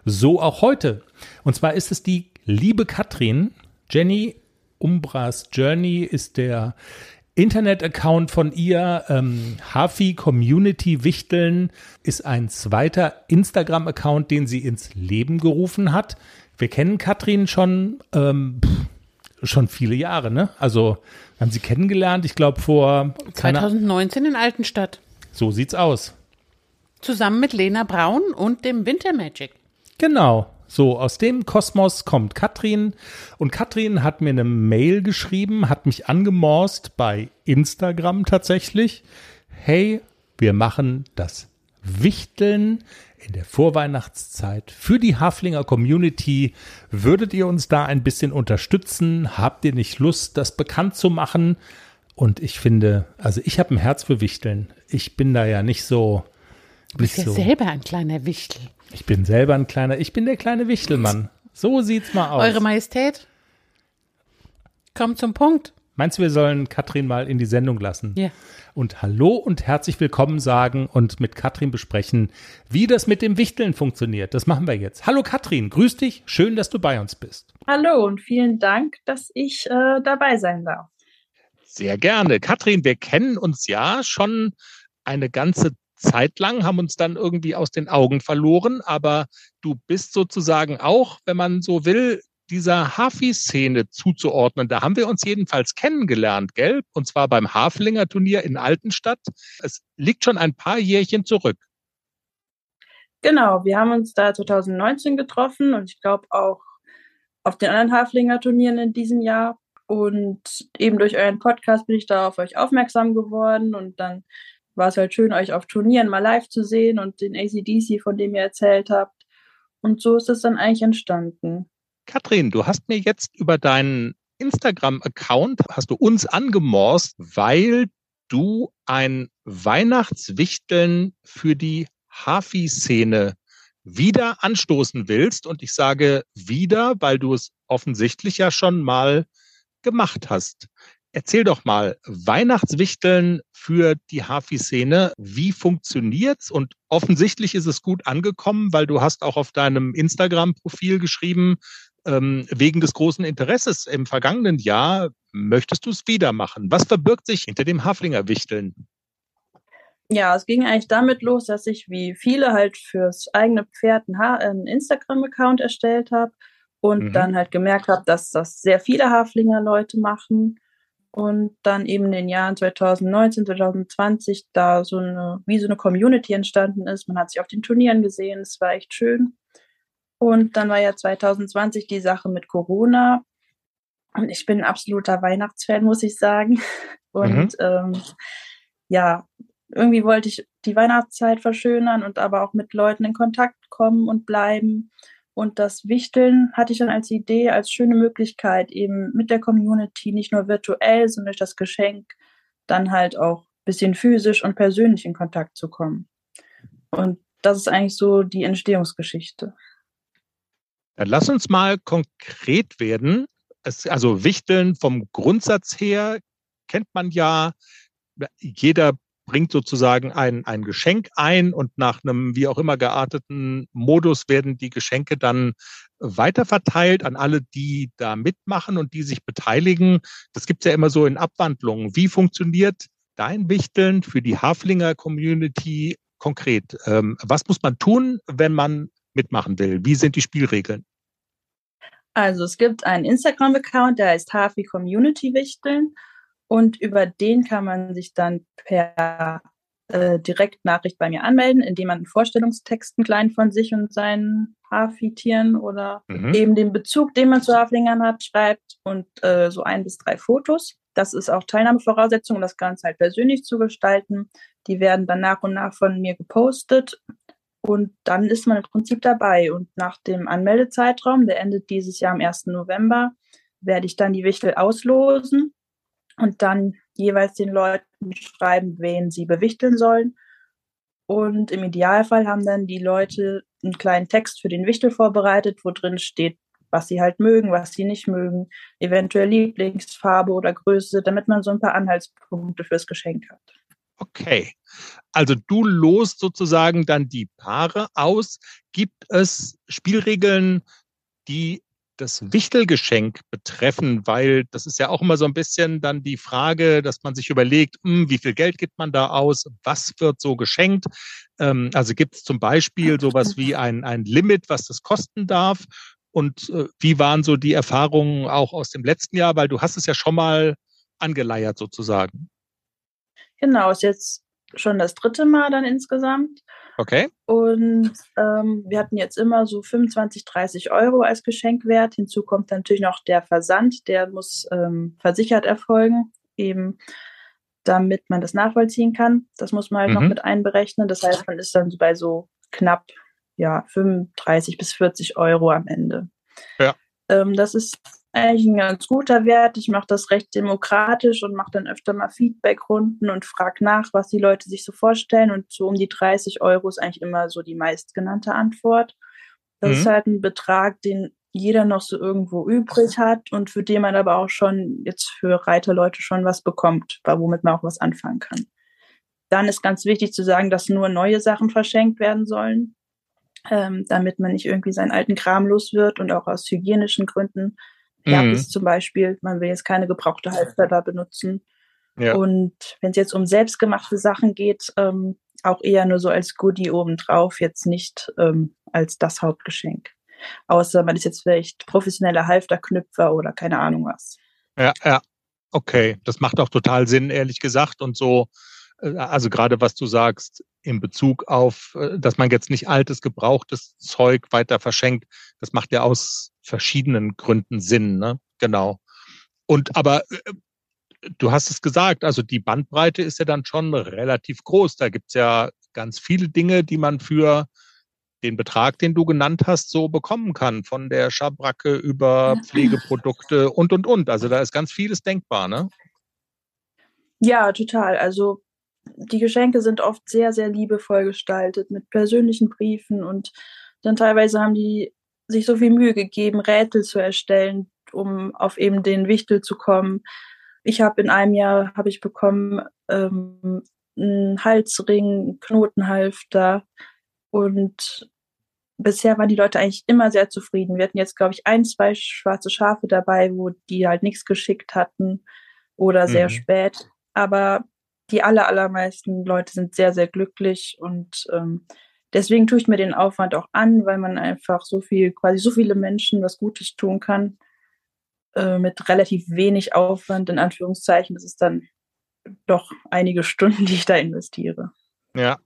so auch heute. Und zwar ist es die liebe Katrin. Jenny Umbras Journey ist der Internet-Account von ihr. Ähm, Hafi Community Wichteln ist ein zweiter Instagram-Account, den sie ins Leben gerufen hat. Wir kennen Katrin schon ähm, pff, schon viele Jahre, ne? Also haben sie kennengelernt, ich glaube vor 2019 in Altenstadt. So sieht's aus. Zusammen mit Lena Braun und dem Winter Magic. Genau. So, aus dem Kosmos kommt Katrin und Katrin hat mir eine Mail geschrieben, hat mich angemorst bei Instagram tatsächlich. Hey, wir machen das Wichteln in der Vorweihnachtszeit für die Haflinger Community. Würdet ihr uns da ein bisschen unterstützen? Habt ihr nicht Lust, das bekannt zu machen? Und ich finde, also ich habe ein Herz für Wichteln. Ich bin da ja nicht so. Du bist ja so, selber ein kleiner Wichtel. Ich bin selber ein kleiner, ich bin der kleine Wichtelmann. So sieht's mal aus. Eure Majestät, kommt zum Punkt. Meinst du, wir sollen Katrin mal in die Sendung lassen? Ja. Und Hallo und herzlich willkommen sagen und mit Katrin besprechen, wie das mit dem Wichteln funktioniert. Das machen wir jetzt. Hallo Katrin, grüß dich. Schön, dass du bei uns bist. Hallo und vielen Dank, dass ich äh, dabei sein darf. Sehr gerne. Katrin, wir kennen uns ja schon eine ganze Zeit lang, haben uns dann irgendwie aus den Augen verloren, aber du bist sozusagen auch, wenn man so will, dieser Hafi-Szene zuzuordnen. Da haben wir uns jedenfalls kennengelernt, gell? Und zwar beim Haflinger Turnier in Altenstadt. Es liegt schon ein paar Jährchen zurück. Genau, wir haben uns da 2019 getroffen und ich glaube auch auf den anderen Haflinger Turnieren in diesem Jahr. Und eben durch euren Podcast bin ich da auf euch aufmerksam geworden und dann war es halt schön, euch auf Turnieren mal live zu sehen und den ACDC, von dem ihr erzählt habt. Und so ist es dann eigentlich entstanden. Katrin, du hast mir jetzt über deinen Instagram-Account, hast du uns angemorst, weil du ein Weihnachtswichteln für die Hafi-Szene wieder anstoßen willst. Und ich sage wieder, weil du es offensichtlich ja schon mal gemacht hast. Erzähl doch mal, Weihnachtswichteln für die Hafi-Szene, wie funktioniert's? Und offensichtlich ist es gut angekommen, weil du hast auch auf deinem Instagram-Profil geschrieben, ähm, wegen des großen Interesses im vergangenen Jahr möchtest du es wieder machen. Was verbirgt sich hinter dem Haflinger Wichteln? Ja, es ging eigentlich damit los, dass ich wie viele halt fürs eigene Pferd einen Instagram-Account erstellt habe und mhm. dann halt gemerkt habe, dass das sehr viele Haflinger Leute machen und dann eben in den Jahren 2019, 2020 da so eine, wie so eine Community entstanden ist. Man hat sich auf den Turnieren gesehen, es war echt schön. Und dann war ja 2020 die Sache mit Corona. Und ich bin ein absoluter Weihnachtsfan, muss ich sagen. Und mhm. ähm, ja, irgendwie wollte ich die Weihnachtszeit verschönern und aber auch mit Leuten in Kontakt kommen und bleiben. Und das Wichteln hatte ich dann als Idee, als schöne Möglichkeit, eben mit der Community nicht nur virtuell, sondern durch das Geschenk dann halt auch ein bisschen physisch und persönlich in Kontakt zu kommen. Und das ist eigentlich so die Entstehungsgeschichte. Dann lass uns mal konkret werden. Es, also Wichteln vom Grundsatz her kennt man ja, jeder bringt sozusagen ein, ein Geschenk ein und nach einem wie auch immer gearteten Modus werden die Geschenke dann weiterverteilt an alle, die da mitmachen und die sich beteiligen. Das gibt's ja immer so in Abwandlungen. Wie funktioniert dein Wichteln für die Haflinger Community konkret? Ähm, was muss man tun, wenn man mitmachen will? Wie sind die Spielregeln? Also es gibt einen Instagram-Account, der heißt Hafi Community Wichteln und über den kann man sich dann per äh, Direktnachricht bei mir anmelden, indem man einen Vorstellungstext klein von sich und seinen Hafi-Tieren oder mhm. eben den Bezug, den man zu Haflingern hat, schreibt und äh, so ein bis drei Fotos. Das ist auch Teilnahmevoraussetzung, um das Ganze halt persönlich zu gestalten. Die werden dann nach und nach von mir gepostet und dann ist man im Prinzip dabei. Und nach dem Anmeldezeitraum, der endet dieses Jahr am 1. November, werde ich dann die Wichtel auslosen und dann jeweils den Leuten schreiben, wen sie bewichteln sollen. Und im Idealfall haben dann die Leute einen kleinen Text für den Wichtel vorbereitet, wo drin steht, was sie halt mögen, was sie nicht mögen, eventuell Lieblingsfarbe oder Größe, damit man so ein paar Anhaltspunkte fürs Geschenk hat. Okay. Also du lost sozusagen dann die Paare aus. Gibt es Spielregeln, die das Wichtelgeschenk betreffen, weil das ist ja auch immer so ein bisschen dann die Frage, dass man sich überlegt, mh, hm, wie viel Geld gibt man da aus, was wird so geschenkt. Ähm, also gibt es zum Beispiel sowas wie ein, ein Limit, was das kosten darf Und äh, wie waren so die Erfahrungen auch aus dem letzten Jahr? Weil du hast es ja schon mal angeleiert sozusagen. Genau, ist jetzt schon das dritte Mal dann insgesamt. Okay. Und ähm, wir hatten jetzt immer so 25, 30 Euro als Geschenkwert. Hinzu kommt natürlich noch der Versand, der muss ähm, versichert erfolgen, eben damit man das nachvollziehen kann. Das muss man halt mhm. noch mit einberechnen. Das heißt, man ist dann bei so knapp ja, 35 bis 40 Euro am Ende. Ja. Ähm, das ist eigentlich ein ganz guter Wert. Ich mache das recht demokratisch und mache dann öfter mal Feedbackrunden und frage nach, was die Leute sich so vorstellen. Und so um die 30 Euro ist eigentlich immer so die meistgenannte Antwort. Das mhm. ist halt ein Betrag, den jeder noch so irgendwo übrig hat und für den man aber auch schon jetzt für Reiterleute schon was bekommt, womit man auch was anfangen kann. Dann ist ganz wichtig zu sagen, dass nur neue Sachen verschenkt werden sollen, ähm, damit man nicht irgendwie seinen alten Kram los wird und auch aus hygienischen Gründen Herpes mhm. zum Beispiel. Man will jetzt keine gebrauchte Halfter da benutzen. Ja. Und wenn es jetzt um selbstgemachte Sachen geht, ähm, auch eher nur so als Goodie obendrauf, jetzt nicht ähm, als das Hauptgeschenk. Außer man ist jetzt vielleicht professioneller Halfterknüpfer oder keine Ahnung was. Ja, ja. Okay, das macht auch total Sinn, ehrlich gesagt. Und so, äh, also gerade was du sagst, in Bezug auf, äh, dass man jetzt nicht altes, gebrauchtes Zeug weiter verschenkt, das macht ja aus verschiedenen Gründen Sinn, ne? Genau. Und aber äh, du hast es gesagt, also die Bandbreite ist ja dann schon relativ groß. Da gibt's ja ganz viele Dinge, die man für den Betrag, den du genannt hast, so bekommen kann. Von der Schabracke über Pflegeprodukte und, und, und. Also da ist ganz vieles denkbar, ne? Ja, total. Also die Geschenke sind oft sehr, sehr liebevoll gestaltet mit persönlichen Briefen und dann teilweise haben die sich so viel Mühe gegeben, Rätsel zu erstellen, um auf eben den Wichtel zu kommen. Ich habe in einem Jahr habe ich bekommen ähm, einen Halsring, einen Knotenhalfter und bisher waren die Leute eigentlich immer sehr zufrieden. Wir hatten jetzt, glaube ich, ein, zwei schwarze Schafe dabei, wo die halt nichts geschickt hatten oder sehr mhm. spät. Aber die aller, allermeisten Leute sind sehr, sehr glücklich und ähm, deswegen tue ich mir den Aufwand auch an, weil man einfach so viel, quasi so viele Menschen was Gutes tun kann äh, mit relativ wenig Aufwand, in Anführungszeichen. Das ist dann doch einige Stunden, die ich da investiere. Ja.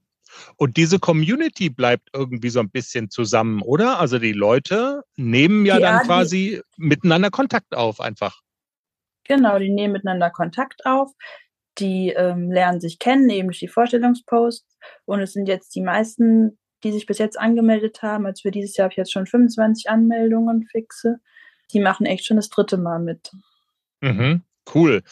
Und diese Community bleibt irgendwie so ein bisschen zusammen, oder? Also die Leute nehmen ja, ja dann quasi die, miteinander Kontakt auf, einfach. Genau, die nehmen miteinander Kontakt auf die ähm, lernen sich kennen, durch die Vorstellungsposts. Und es sind jetzt die meisten, die sich bis jetzt angemeldet haben. Also für dieses Jahr habe ich jetzt schon 25 Anmeldungen fixe. Die machen echt schon das dritte Mal mit. Mhm, cool.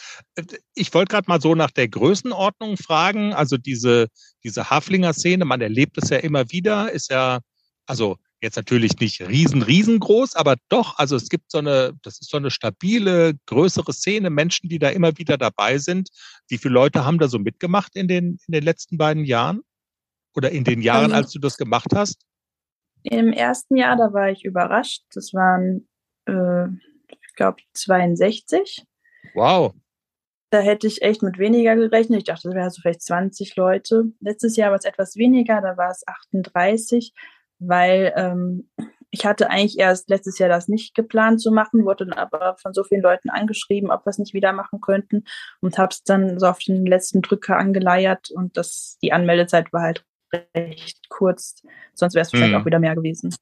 Ich wollte gerade mal so nach der Größenordnung fragen. Also diese, diese Haflinger-Szene, man erlebt es ja immer wieder, ist ja, also jetzt natürlich nicht riesen, riesengroß, aber doch, also es gibt so eine, das ist so eine stabile, größere Szene, Menschen, die da immer wieder dabei sind. Wie viele Leute haben da so mitgemacht in den, in den letzten beiden Jahren? Oder in den Jahren, also, als du das gemacht hast? Im ersten Jahr, da war ich überrascht. Das waren, äh, ich glaube, 62. Wow. Da hätte ich echt mit weniger gerechnet. Ich dachte, das wären so vielleicht 20 Leute. Letztes Jahr war es etwas weniger, da war es 38 weil ähm, ich hatte eigentlich erst letztes Jahr das nicht geplant zu machen, wurde dann aber von so vielen Leuten angeschrieben, ob wir es nicht wieder machen könnten und habe es dann so auf den letzten Drücker angeleiert und das, die Anmeldezeit war halt recht kurz, sonst wäre es wahrscheinlich mhm. auch wieder mehr gewesen.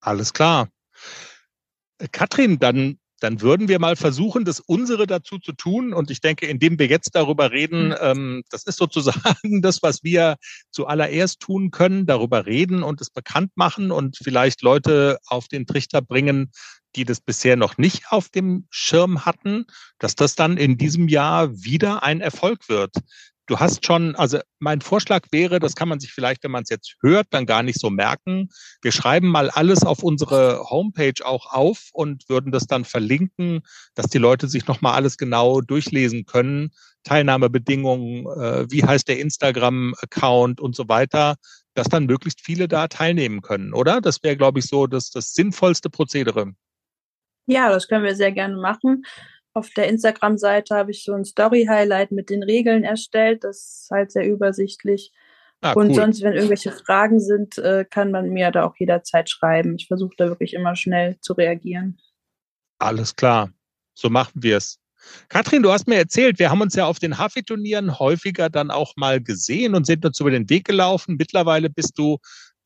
Alles klar. Katrin, dann dann würden wir mal versuchen, das unsere dazu zu tun. Und ich denke, indem wir jetzt darüber reden, mhm. ähm, das ist sozusagen das, was wir zuallererst tun können, darüber reden und es bekannt machen und vielleicht Leute auf den Trichter bringen, die das bisher noch nicht auf dem Schirm hatten, dass das dann in diesem Jahr wieder ein Erfolg wird. Du hast schon, also mein Vorschlag wäre, das kann man sich vielleicht, wenn man es jetzt hört, dann gar nicht so merken. Wir schreiben mal alles auf unsere Homepage auch auf und würden das dann verlinken, dass die Leute sich nochmal alles genau durchlesen können. Teilnahmebedingungen, äh, wie heißt der Instagram-Account und so weiter, dass dann möglichst viele da teilnehmen können, oder? Das wäre, glaube ich, so das, das sinnvollste Prozedere. Ja, das können wir sehr gerne machen auf der Instagram-Seite habe ich so ein Story-Highlight mit den Regeln erstellt. Das ist halt sehr übersichtlich. Ah, und cool. sonst, wenn irgendwelche Fragen sind, äh, kann man mir da auch jederzeit schreiben. Ich versuche da wirklich immer schnell zu reagieren. Alles klar. So machen wir es. Katrin, du hast mir erzählt, wir haben uns ja auf den Hafi-Turnieren häufiger dann auch mal gesehen und sind uns über den Weg gelaufen. Mittlerweile bist du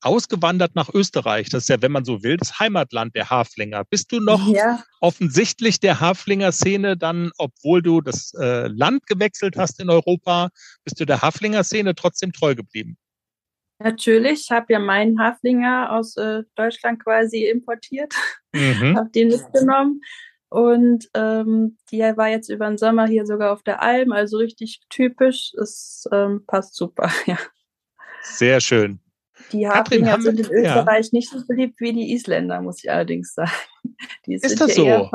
ausgewandert nach Österreich. Das ist ja, wenn man so will, das Heimatland der Haflinger. Bist du noch ja. offensichtlich der Haflinger-Szene dann, obwohl du das äh, Land gewechselt hast in Europa, bist du der Haflinger-Szene trotzdem treu geblieben? Natürlich, ich habe ja meinen Haflinger aus äh, Deutschland quasi importiert, mhm. habe den mitgenommen und ähm, die war jetzt über den Sommer hier sogar auf der Alm, also richtig typisch. Es ähm, passt super, ja. Sehr schön. Die Haflinger sind in Österreich ja. nicht so beliebt wie die Isländer, muss ich allerdings sagen. Die Ist das so?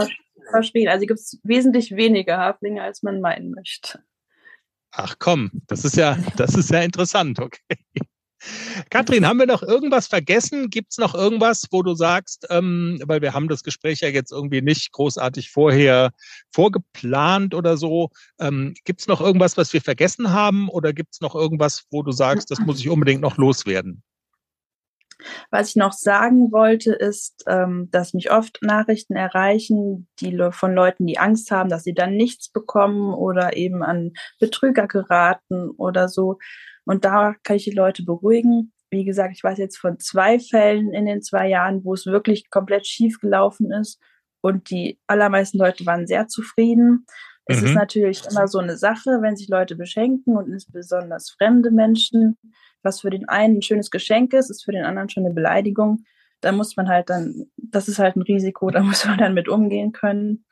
verschrien. Also gibt es wesentlich weniger Haflinge, als man meinen möchte. Ach komm, das ist ja, das ist ja interessant, okay. Katrin, haben wir noch irgendwas vergessen? Gibt es noch irgendwas, wo du sagst, ähm, weil wir haben das Gespräch ja jetzt irgendwie nicht großartig vorher vorgeplant oder so. Ähm, gibt es noch irgendwas, was wir vergessen haben oder gibt es noch irgendwas, wo du sagst, das muss ich unbedingt noch loswerden? Was ich noch sagen wollte, ist, ähm, dass mich oft Nachrichten erreichen, die von Leuten, die Angst haben, dass sie dann nichts bekommen oder eben an Betrüger geraten oder so. Und da kann ich die Leute beruhigen. Wie gesagt, ich weiß jetzt von zwei Fällen in den zwei Jahren, wo es wirklich komplett schief gelaufen ist. Und die allermeisten Leute waren sehr zufrieden. Es mhm. ist natürlich immer so eine Sache, wenn sich Leute beschenken und insbesondere fremde Menschen was für den einen ein schönes Geschenk ist, ist für den anderen schon eine Beleidigung. Da muss man halt dann, das ist halt ein Risiko, da muss man dann mit umgehen können.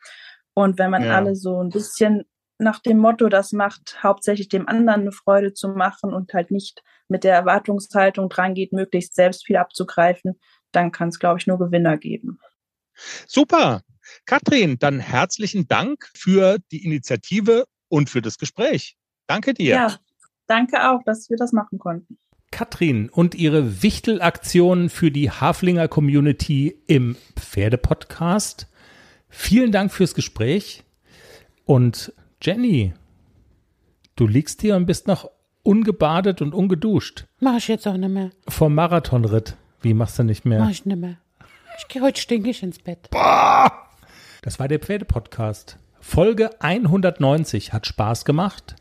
Und wenn man ja. alle so ein bisschen nach dem Motto das macht, hauptsächlich dem anderen eine Freude zu machen und halt nicht mit der Erwartungshaltung dran geht, möglichst selbst viel abzugreifen, dann kann es, glaube ich, nur Gewinner geben. Super. Katrin, dann herzlichen Dank für die Initiative und für das Gespräch. Danke dir. Ja, danke auch, dass wir das machen konnten. Katrin und ihre Wichtelaktion für die Haflinger Community im Pferdepodcast. Vielen Dank fürs Gespräch. Und Jenny, du liegst hier und bist noch ungebadet und ungeduscht. Mach ich jetzt auch nicht mehr. Vom Marathonritt. Wie machst du nicht mehr? Mach ich nicht mehr. Ich gehe heute stinkig ins Bett. Boah! Das war der Pferdepodcast. Folge 190 hat Spaß gemacht.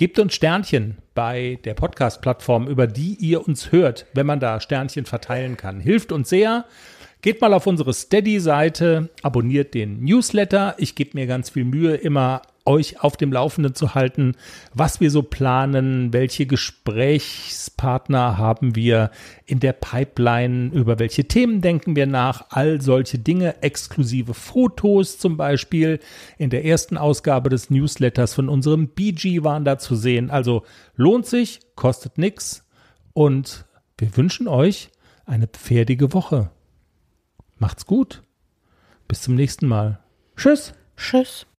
Gebt uns Sternchen bei der Podcast-Plattform, über die ihr uns hört, wenn man da Sternchen verteilen kann. Hilft uns sehr. Geht mal auf unsere Steady-Seite, abonniert den Newsletter. Ich gebe mir ganz viel Mühe, immer euch auf dem Laufenden zu halten, was wir so planen, welche Gesprächspartner haben wir in der Pipeline, über welche Themen denken wir nach, all solche Dinge, exklusive Fotos zum Beispiel. In der ersten Ausgabe des Newsletters von unserem BG waren da zu sehen. Also lohnt sich, kostet nichts und wir wünschen euch eine pferdige Woche. Macht's gut. Bis zum nächsten Mal. Tschüss. Tschüss.